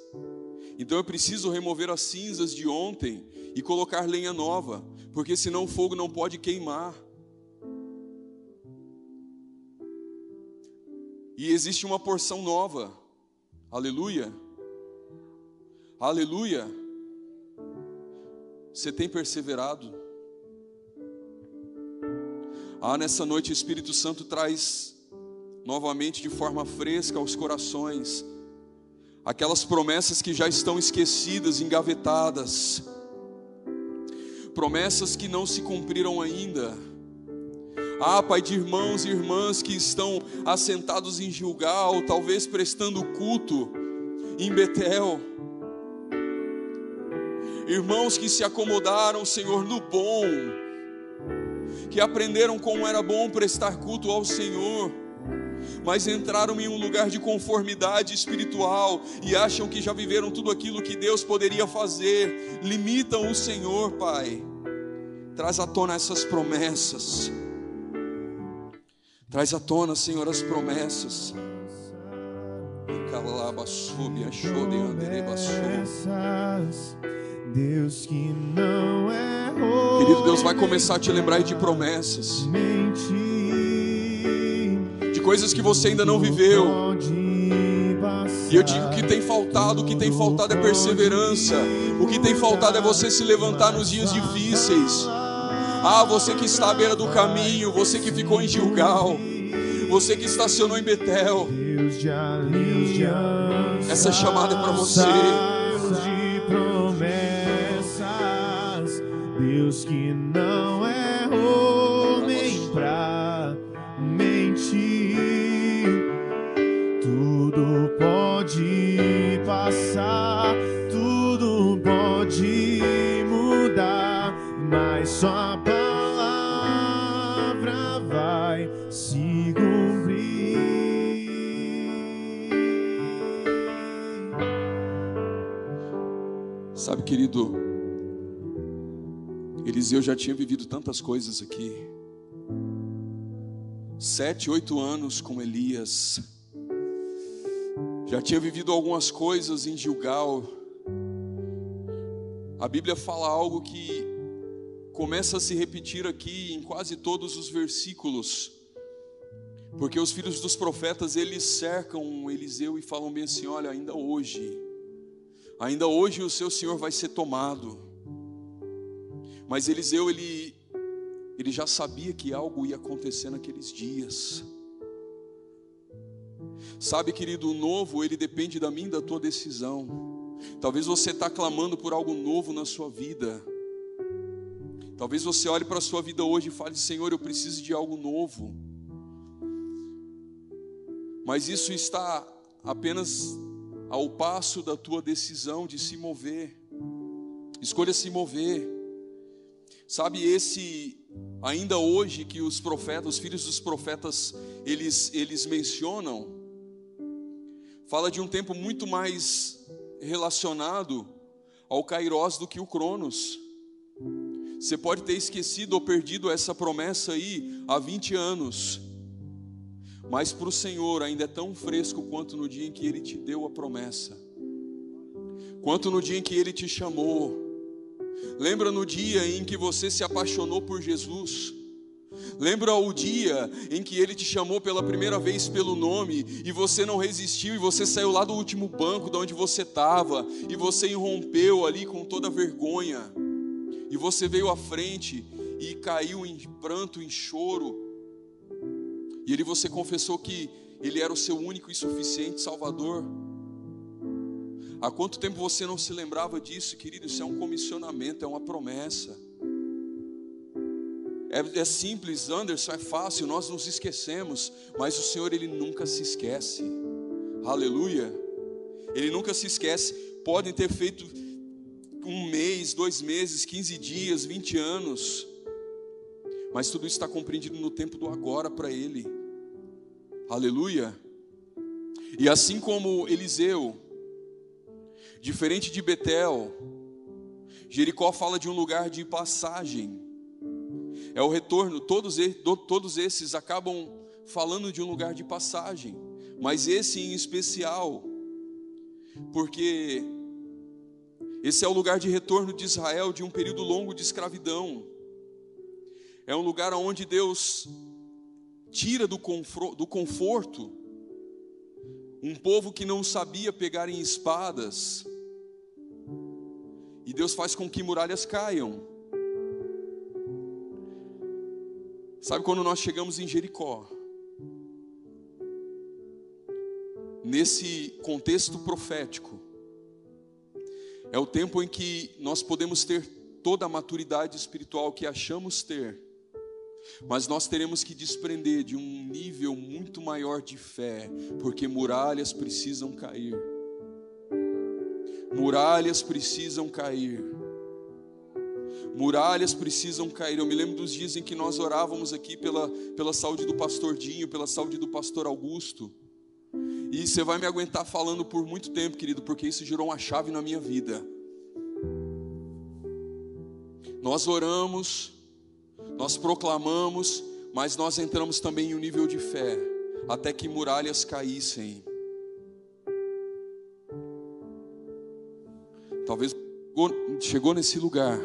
Então eu preciso remover as cinzas de ontem e colocar lenha nova, porque senão o fogo não pode queimar. E existe uma porção nova. Aleluia. Aleluia. Você tem perseverado? Ah, nessa noite o Espírito Santo traz novamente de forma fresca aos corações aquelas promessas que já estão esquecidas, engavetadas, promessas que não se cumpriram ainda. Ah, Pai de irmãos e irmãs que estão assentados em Gilgal, talvez prestando culto em Betel. Irmãos que se acomodaram, Senhor, no bom, que aprenderam como era bom prestar culto ao Senhor mas entraram em um lugar de conformidade espiritual e acham que já viveram tudo aquilo que Deus poderia fazer, limitam o Senhor, Pai. Traz à tona essas promessas. Traz à tona, Senhor, as promessas. Deus que não é Querido Deus vai começar a te lembrar de promessas. De coisas que você ainda não viveu. E eu digo que tem faltado, o que tem faltado é perseverança. O que tem faltado é você se levantar nos dias difíceis. Ah, você que está à beira do caminho, você que ficou em Gilgal, você que estacionou em Betel. Essa chamada é para você. Deus que não Eliseu já tinha vivido tantas coisas aqui. Sete, oito anos com Elias. Já tinha vivido algumas coisas em Gilgal. A Bíblia fala algo que começa a se repetir aqui em quase todos os versículos. Porque os filhos dos profetas, eles cercam Eliseu e falam bem assim: olha, ainda hoje, ainda hoje o seu Senhor vai ser tomado. Mas Eliseu, ele, ele já sabia que algo ia acontecer naqueles dias. Sabe, querido, o novo, ele depende da e da tua decisão. Talvez você está clamando por algo novo na sua vida. Talvez você olhe para a sua vida hoje e fale: Senhor, eu preciso de algo novo. Mas isso está apenas ao passo da tua decisão de se mover. Escolha se mover. Sabe esse ainda hoje que os profetas, os filhos dos profetas, eles eles mencionam fala de um tempo muito mais relacionado ao Kairos do que o Cronos. Você pode ter esquecido ou perdido essa promessa aí há 20 anos. Mas para o Senhor ainda é tão fresco quanto no dia em que Ele te deu a promessa, quanto no dia em que Ele te chamou, Lembra no dia em que você se apaixonou por Jesus? Lembra o dia em que ele te chamou pela primeira vez pelo nome e você não resistiu e você saiu lá do último banco de onde você estava e você irrompeu ali com toda vergonha e você veio à frente e caiu em pranto, em choro e ele você confessou que ele era o seu único e suficiente Salvador. Há quanto tempo você não se lembrava disso, querido? Isso é um comissionamento, é uma promessa. É, é, simples, Anderson, é fácil, nós nos esquecemos, mas o Senhor, Ele nunca se esquece. Aleluia. Ele nunca se esquece. Podem ter feito um mês, dois meses, quinze dias, vinte anos, mas tudo isso está compreendido no tempo do agora para Ele. Aleluia. E assim como Eliseu, Diferente de Betel, Jericó fala de um lugar de passagem. É o retorno, todos, todos esses acabam falando de um lugar de passagem, mas esse em especial, porque esse é o lugar de retorno de Israel de um período longo de escravidão. É um lugar onde Deus tira do, do conforto um povo que não sabia pegar em espadas, e Deus faz com que muralhas caiam. Sabe quando nós chegamos em Jericó? Nesse contexto profético, é o tempo em que nós podemos ter toda a maturidade espiritual que achamos ter, mas nós teremos que desprender de um nível muito maior de fé, porque muralhas precisam cair. Muralhas precisam cair. Muralhas precisam cair. Eu me lembro dos dias em que nós orávamos aqui pela, pela saúde do pastor Dinho, pela saúde do pastor Augusto. E você vai me aguentar falando por muito tempo, querido, porque isso gerou uma chave na minha vida. Nós oramos, nós proclamamos, mas nós entramos também em um nível de fé, até que muralhas caíssem. Talvez chegou nesse lugar.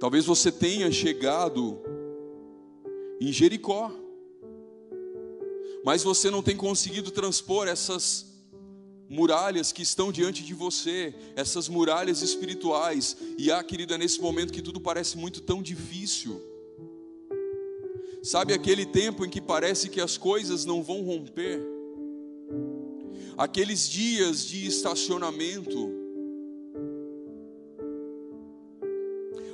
Talvez você tenha chegado em Jericó, mas você não tem conseguido transpor essas muralhas que estão diante de você, essas muralhas espirituais. E ah, querida, nesse momento que tudo parece muito tão difícil. Sabe aquele tempo em que parece que as coisas não vão romper? Aqueles dias de estacionamento,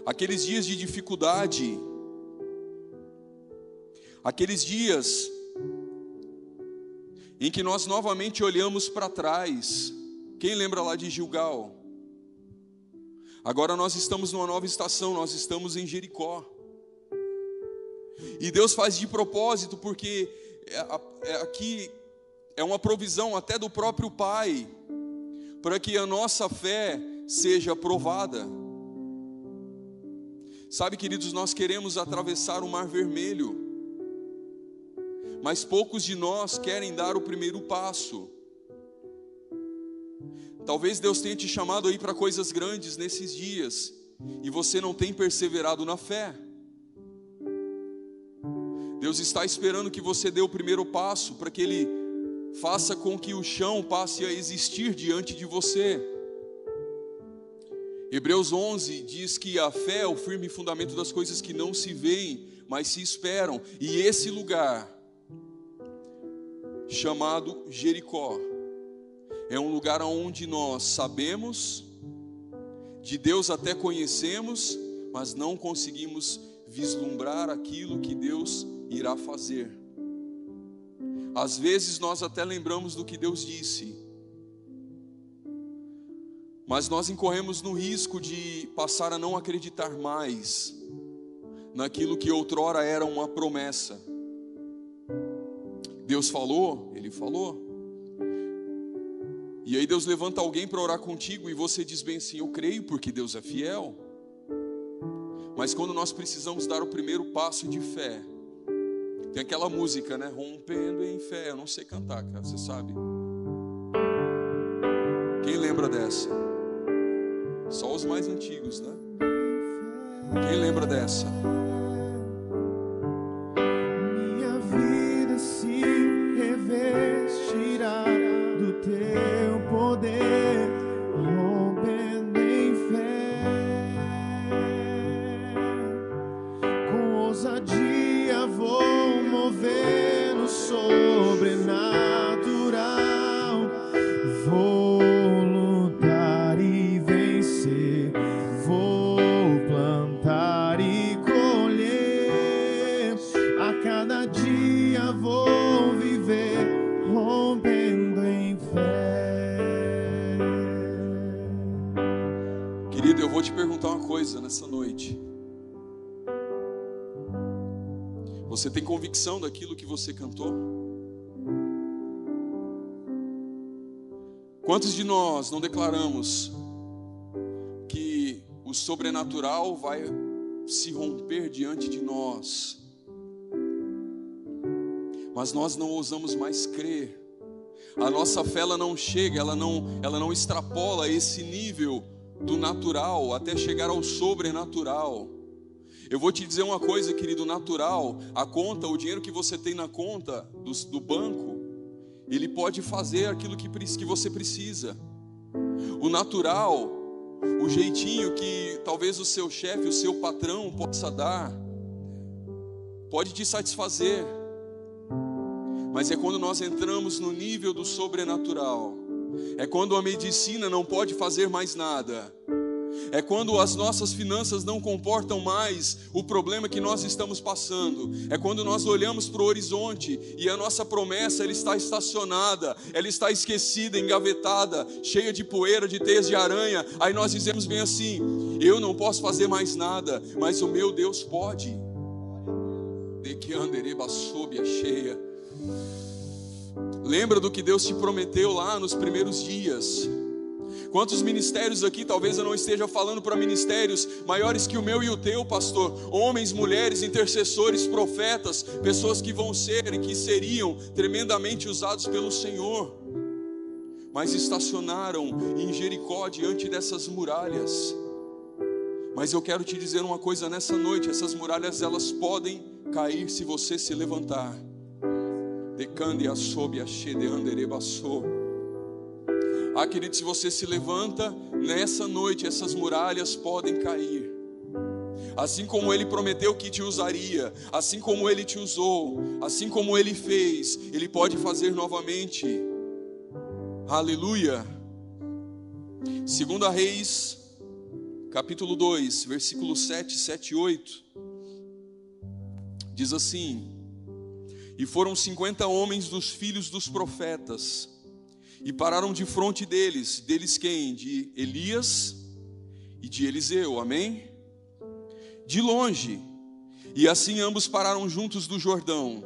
aqueles dias de dificuldade, aqueles dias em que nós novamente olhamos para trás. Quem lembra lá de Gilgal? Agora nós estamos numa nova estação, nós estamos em Jericó. E Deus faz de propósito, porque é, é, aqui é uma provisão até do próprio Pai, para que a nossa fé seja provada. Sabe, queridos, nós queremos atravessar o Mar Vermelho mas poucos de nós querem dar o primeiro passo. Talvez Deus tenha te chamado aí para coisas grandes nesses dias e você não tem perseverado na fé. Deus está esperando que você dê o primeiro passo para que Ele faça com que o chão passe a existir diante de você. Hebreus 11 diz que a fé é o firme fundamento das coisas que não se veem, mas se esperam, e esse lugar chamado Jericó. É um lugar onde nós sabemos, de Deus até conhecemos, mas não conseguimos vislumbrar aquilo que Deus irá fazer. Às vezes nós até lembramos do que Deus disse, mas nós incorremos no risco de passar a não acreditar mais naquilo que outrora era uma promessa. Deus falou, Ele falou. E aí Deus levanta alguém para orar contigo e você diz bem assim: Eu creio porque Deus é fiel. Mas quando nós precisamos dar o primeiro passo de fé, tem aquela música, né? Rompendo em fé. Eu não sei cantar, cara, você sabe. Quem lembra dessa? Só os mais antigos, né? Quem lembra dessa? Nessa noite. Você tem convicção daquilo que você cantou? Quantos de nós não declaramos que o sobrenatural vai se romper diante de nós? Mas nós não ousamos mais crer. A nossa fé ela não chega, ela não, ela não extrapola esse nível do natural até chegar ao sobrenatural. Eu vou te dizer uma coisa, querido, natural, a conta, o dinheiro que você tem na conta do, do banco, ele pode fazer aquilo que, que você precisa. O natural, o jeitinho que talvez o seu chefe, o seu patrão possa dar, pode te satisfazer. Mas é quando nós entramos no nível do sobrenatural é quando a medicina não pode fazer mais nada. É quando as nossas finanças não comportam mais o problema que nós estamos passando. É quando nós olhamos para o horizonte e a nossa promessa ela está estacionada, ela está esquecida, engavetada, cheia de poeira, de teias de aranha. Aí nós dizemos bem assim: eu não posso fazer mais nada, mas o meu Deus pode. De que andereba sob a cheia. Lembra do que Deus te prometeu lá nos primeiros dias. Quantos ministérios aqui, talvez eu não esteja falando para ministérios maiores que o meu e o teu, pastor, homens, mulheres, intercessores, profetas, pessoas que vão ser e que seriam tremendamente usados pelo Senhor, mas estacionaram em Jericó diante dessas muralhas. Mas eu quero te dizer uma coisa nessa noite: essas muralhas elas podem cair se você se levantar. Decande a sob a de anderebaçou. Ah, querido, se você se levanta nessa noite, essas muralhas podem cair. Assim como ele prometeu que te usaria, assim como ele te usou, assim como ele fez, ele pode fazer novamente. Aleluia. Segunda Reis, capítulo 2, versículos 7, 7 e 8. Diz assim: E foram cinquenta homens dos filhos dos profetas, e pararam de frente deles. Deles quem? De Elias e de Eliseu, amém? De longe. E assim ambos pararam juntos do Jordão.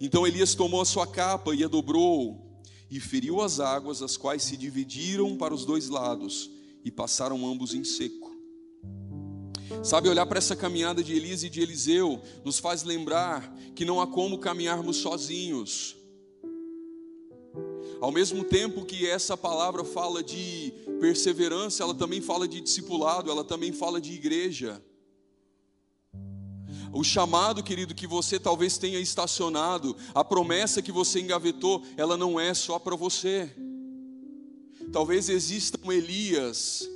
Então Elias tomou a sua capa e a dobrou, e feriu as águas, as quais se dividiram para os dois lados, e passaram ambos em seco. Sabe, olhar para essa caminhada de Elias e de Eliseu nos faz lembrar que não há como caminharmos sozinhos. Ao mesmo tempo que essa palavra fala de perseverança, ela também fala de discipulado, ela também fala de igreja. O chamado, querido, que você talvez tenha estacionado, a promessa que você engavetou, ela não é só para você. Talvez existam Elias,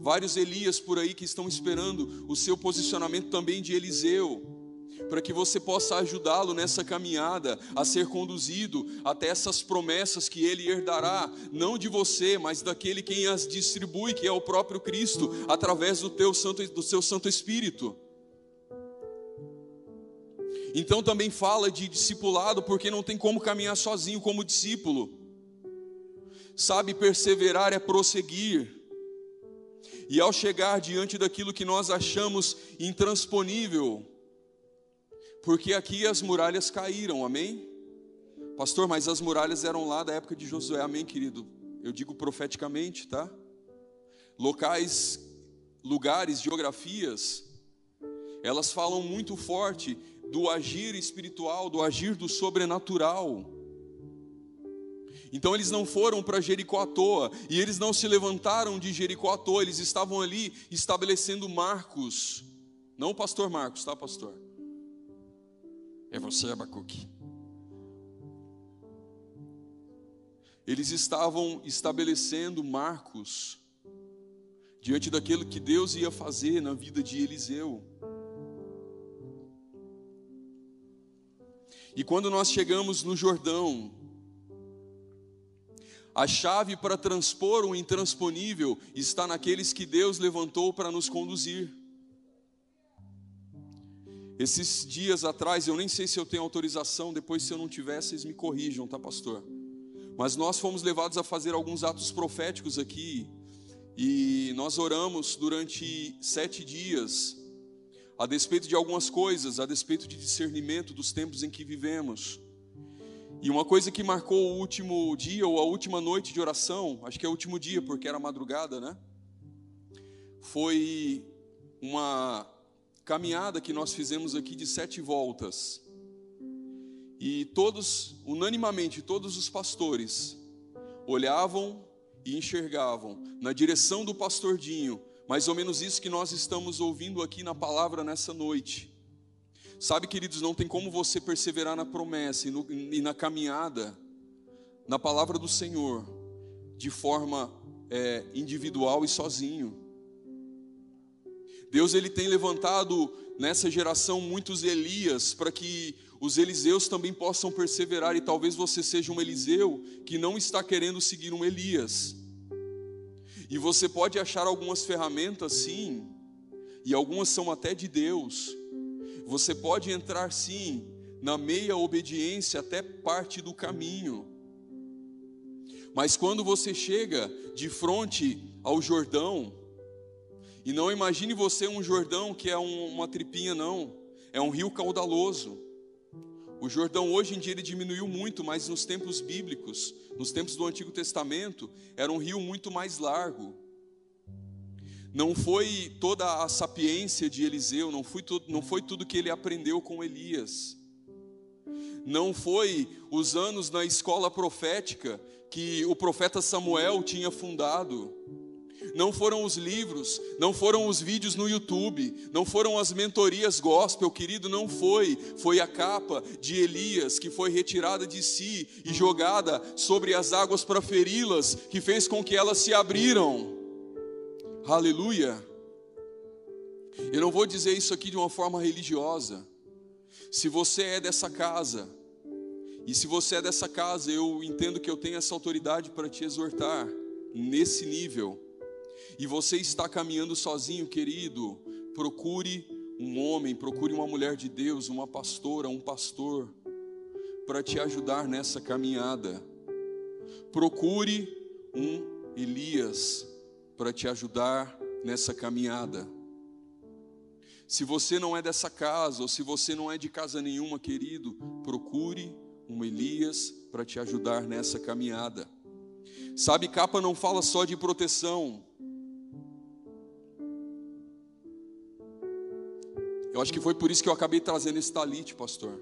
vários Elias por aí que estão esperando o seu posicionamento também de Eliseu para que você possa ajudá-lo nessa caminhada a ser conduzido até essas promessas que ele herdará, não de você, mas daquele quem as distribui, que é o próprio Cristo, através do teu santo do seu Santo Espírito. Então também fala de discipulado, porque não tem como caminhar sozinho como discípulo. Sabe, perseverar é prosseguir. E ao chegar diante daquilo que nós achamos intransponível, porque aqui as muralhas caíram, amém? Pastor, mas as muralhas eram lá da época de Josué, amém, querido? Eu digo profeticamente, tá? Locais, lugares, geografias, elas falam muito forte do agir espiritual, do agir do sobrenatural. Então eles não foram para Jericó à toa, e eles não se levantaram de Jericó à toa, eles estavam ali estabelecendo marcos. Não o pastor Marcos, tá, pastor? É você, Abacuque. Eles estavam estabelecendo marcos diante daquilo que Deus ia fazer na vida de Eliseu. E quando nós chegamos no Jordão, a chave para transpor o intransponível está naqueles que Deus levantou para nos conduzir. Esses dias atrás, eu nem sei se eu tenho autorização, depois se eu não tiver, vocês me corrijam, tá, pastor? Mas nós fomos levados a fazer alguns atos proféticos aqui, e nós oramos durante sete dias, a despeito de algumas coisas, a despeito de discernimento dos tempos em que vivemos. E uma coisa que marcou o último dia, ou a última noite de oração, acho que é o último dia, porque era madrugada, né? Foi uma caminhada que nós fizemos aqui de sete voltas. E todos, unanimamente, todos os pastores olhavam e enxergavam na direção do pastor Dinho, mais ou menos isso que nós estamos ouvindo aqui na palavra nessa noite. Sabe, queridos, não tem como você perseverar na promessa e, no, e na caminhada, na palavra do Senhor, de forma é, individual e sozinho. Deus ele tem levantado nessa geração muitos Elias para que os Eliseus também possam perseverar e talvez você seja um Eliseu que não está querendo seguir um Elias. E você pode achar algumas ferramentas sim, e algumas são até de Deus. Você pode entrar sim na meia obediência até parte do caminho. Mas quando você chega de frente ao Jordão, e não imagine você um Jordão que é um, uma tripinha, não, é um rio caudaloso. O Jordão hoje em dia ele diminuiu muito, mas nos tempos bíblicos, nos tempos do Antigo Testamento, era um rio muito mais largo. Não foi toda a sapiência de Eliseu, não foi, tudo, não foi tudo que ele aprendeu com Elias. Não foi os anos na escola profética que o profeta Samuel tinha fundado não foram os livros, não foram os vídeos no YouTube, não foram as mentorias gospel, querido, não foi. Foi a capa de Elias que foi retirada de si e jogada sobre as águas para feri-las, que fez com que elas se abriram. Aleluia. Eu não vou dizer isso aqui de uma forma religiosa. Se você é dessa casa, e se você é dessa casa, eu entendo que eu tenho essa autoridade para te exortar nesse nível e você está caminhando sozinho, querido, procure um homem, procure uma mulher de Deus, uma pastora, um pastor, para te ajudar nessa caminhada. Procure um Elias para te ajudar nessa caminhada. Se você não é dessa casa, ou se você não é de casa nenhuma, querido, procure um Elias para te ajudar nessa caminhada. Sabe, capa não fala só de proteção, Eu acho que foi por isso que eu acabei trazendo esse talite, pastor.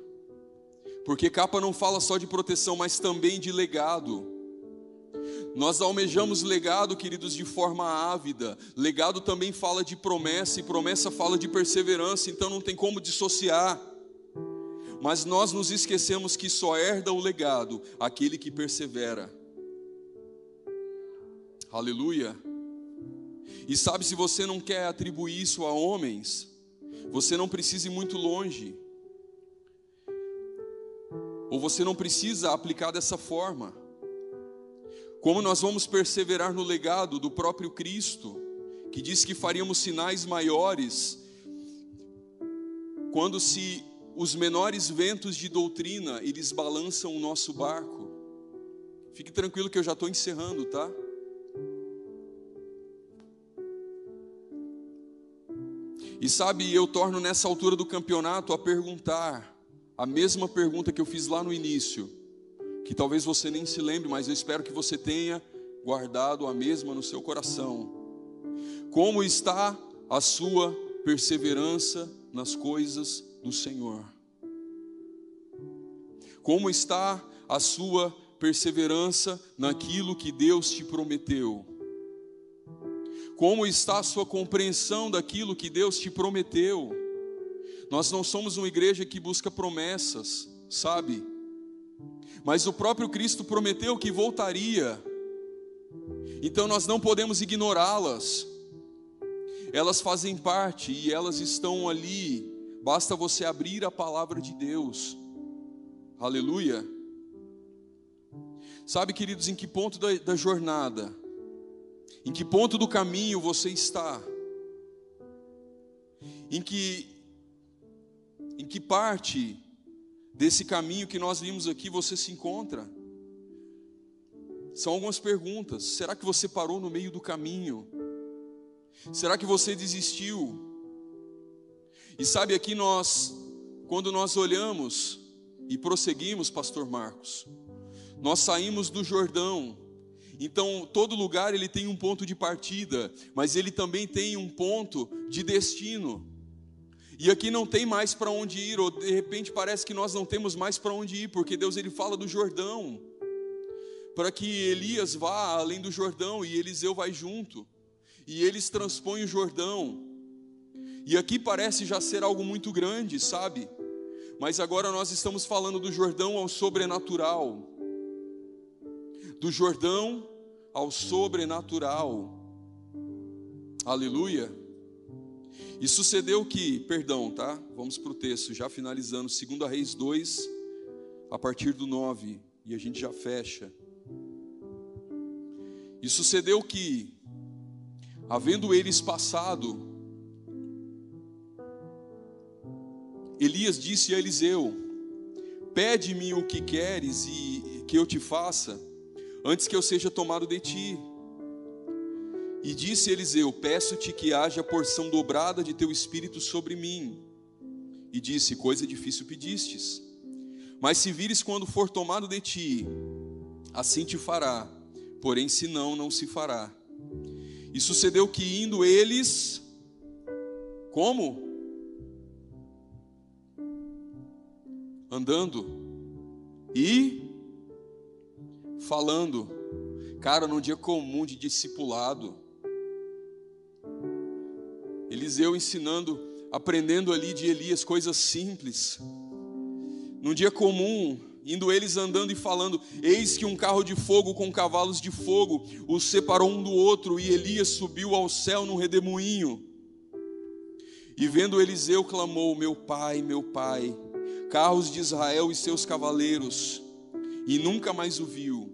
Porque capa não fala só de proteção, mas também de legado. Nós almejamos legado, queridos, de forma ávida. Legado também fala de promessa, e promessa fala de perseverança, então não tem como dissociar. Mas nós nos esquecemos que só herda o legado aquele que persevera. Aleluia. E sabe, se você não quer atribuir isso a homens, você não precisa ir muito longe. Ou você não precisa aplicar dessa forma. Como nós vamos perseverar no legado do próprio Cristo, que disse que faríamos sinais maiores, quando se os menores ventos de doutrina eles balançam o nosso barco. Fique tranquilo que eu já estou encerrando, tá? E sabe, eu torno nessa altura do campeonato a perguntar a mesma pergunta que eu fiz lá no início, que talvez você nem se lembre, mas eu espero que você tenha guardado a mesma no seu coração. Como está a sua perseverança nas coisas do Senhor? Como está a sua perseverança naquilo que Deus te prometeu? Como está a sua compreensão daquilo que Deus te prometeu? Nós não somos uma igreja que busca promessas, sabe? Mas o próprio Cristo prometeu que voltaria. Então nós não podemos ignorá-las. Elas fazem parte e elas estão ali. Basta você abrir a palavra de Deus. Aleluia. Sabe, queridos, em que ponto da, da jornada em que ponto do caminho você está? Em que em que parte desse caminho que nós vimos aqui você se encontra? São algumas perguntas. Será que você parou no meio do caminho? Será que você desistiu? E sabe aqui nós, quando nós olhamos e prosseguimos, pastor Marcos, nós saímos do Jordão então, todo lugar ele tem um ponto de partida, mas ele também tem um ponto de destino. E aqui não tem mais para onde ir, ou de repente parece que nós não temos mais para onde ir, porque Deus ele fala do Jordão. Para que Elias vá além do Jordão e Eliseu vai junto. E eles transpõem o Jordão. E aqui parece já ser algo muito grande, sabe? Mas agora nós estamos falando do Jordão ao sobrenatural do Jordão ao sobrenatural. Aleluia. E sucedeu que, perdão, tá? Vamos para o texto, já finalizando, 2 Reis 2, a partir do 9, e a gente já fecha. E sucedeu que, havendo eles passado, Elias disse a Eliseu: Pede-me o que queres e que eu te faça, antes que eu seja tomado de ti. E disse Eliseu: Peço-te que haja porção dobrada de teu espírito sobre mim. E disse: Coisa difícil pedistes. Mas se vires quando for tomado de ti, assim te fará, porém se não, não se fará. E sucedeu que indo eles, como? Andando e falando. Cara, num dia comum de discipulado, Eliseu ensinando, aprendendo ali de Elias coisas simples. Num dia comum, indo eles andando e falando: Eis que um carro de fogo com cavalos de fogo os separou um do outro, e Elias subiu ao céu num redemoinho. E vendo Eliseu, clamou: Meu pai, meu pai, carros de Israel e seus cavaleiros. E nunca mais o viu.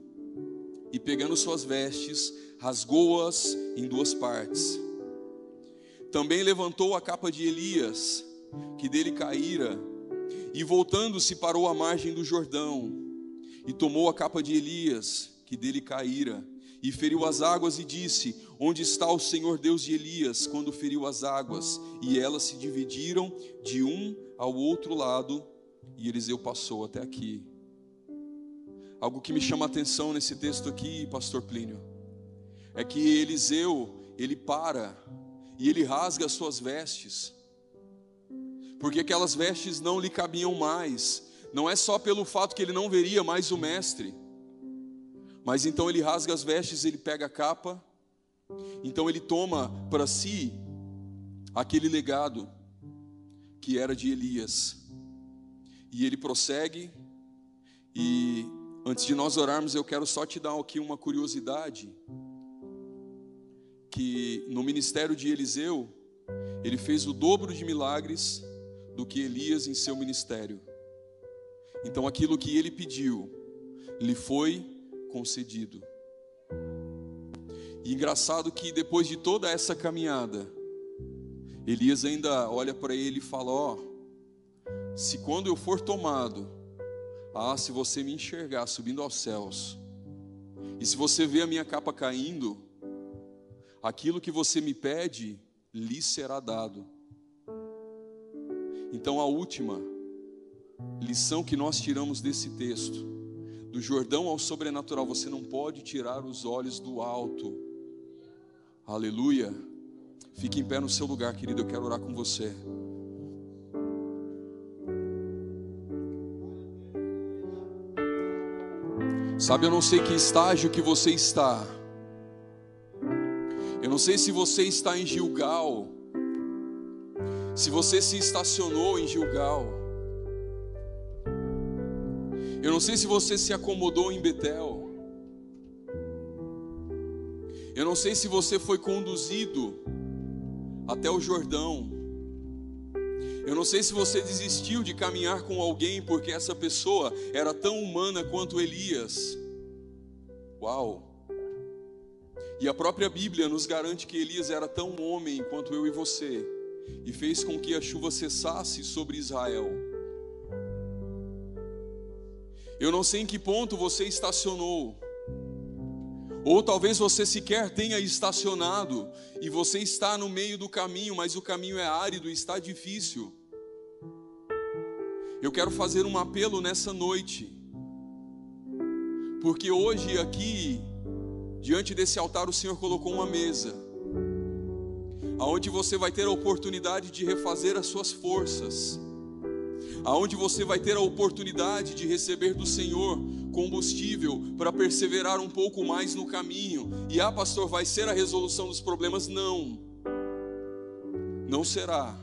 E pegando suas vestes, rasgou-as em duas partes. Também levantou a capa de Elias, que dele caíra e voltando-se parou à margem do Jordão, e tomou a capa de Elias, que dele caíra, e feriu as águas, e disse: Onde está o Senhor Deus de Elias, quando feriu as águas? E elas se dividiram de um ao outro lado, e Eliseu passou até aqui. Algo que me chama a atenção nesse texto aqui, pastor Plínio, é que Eliseu, ele para e ele rasga as suas vestes porque aquelas vestes não lhe cabiam mais. Não é só pelo fato que ele não veria mais o mestre, mas então ele rasga as vestes, ele pega a capa, então ele toma para si aquele legado que era de Elias. E ele prossegue, e antes de nós orarmos, eu quero só te dar aqui uma curiosidade: que no ministério de Eliseu, ele fez o dobro de milagres do que Elias em seu ministério. Então aquilo que ele pediu lhe foi concedido. E engraçado que depois de toda essa caminhada, Elias ainda olha para ele e fala: Ó, oh, se quando eu for tomado, ah, se você me enxergar subindo aos céus, e se você ver a minha capa caindo, aquilo que você me pede lhe será dado. Então, a última lição que nós tiramos desse texto, do Jordão ao sobrenatural, você não pode tirar os olhos do alto. Aleluia. Fique em pé no seu lugar, querido, eu quero orar com você. Sabe, eu não sei que estágio que você está. Eu não sei se você está em Gilgal se você se estacionou em Gilgal, eu não sei se você se acomodou em Betel, eu não sei se você foi conduzido até o Jordão, eu não sei se você desistiu de caminhar com alguém porque essa pessoa era tão humana quanto Elias. Uau! E a própria Bíblia nos garante que Elias era tão homem quanto eu e você e fez com que a chuva cessasse sobre Israel. Eu não sei em que ponto você estacionou, ou talvez você sequer tenha estacionado e você está no meio do caminho, mas o caminho é árido, está difícil. Eu quero fazer um apelo nessa noite, porque hoje aqui, diante desse altar, o Senhor colocou uma mesa aonde você vai ter a oportunidade de refazer as suas forças, aonde você vai ter a oportunidade de receber do Senhor combustível para perseverar um pouco mais no caminho. E ah, pastor, vai ser a resolução dos problemas? Não. Não será.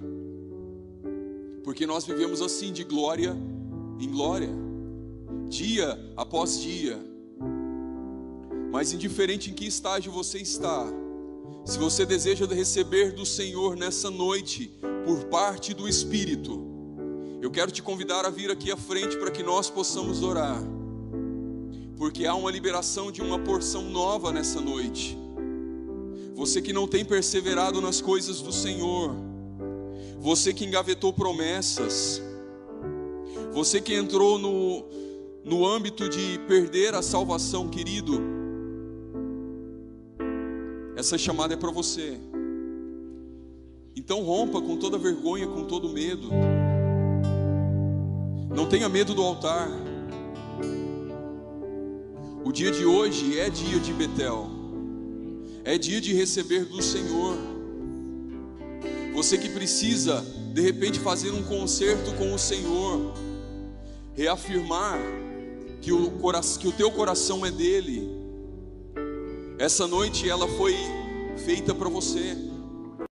Porque nós vivemos assim de glória em glória, dia após dia. Mas indiferente em que estágio você está, se você deseja receber do Senhor nessa noite, por parte do Espírito, eu quero te convidar a vir aqui à frente para que nós possamos orar, porque há uma liberação de uma porção nova nessa noite. Você que não tem perseverado nas coisas do Senhor, você que engavetou promessas, você que entrou no, no âmbito de perder a salvação, querido, essa chamada é para você. Então rompa com toda vergonha, com todo medo. Não tenha medo do altar. O dia de hoje é dia de Betel. É dia de receber do Senhor. Você que precisa, de repente, fazer um concerto com o Senhor, reafirmar que o, que o teu coração é dele. Essa noite ela foi feita para você.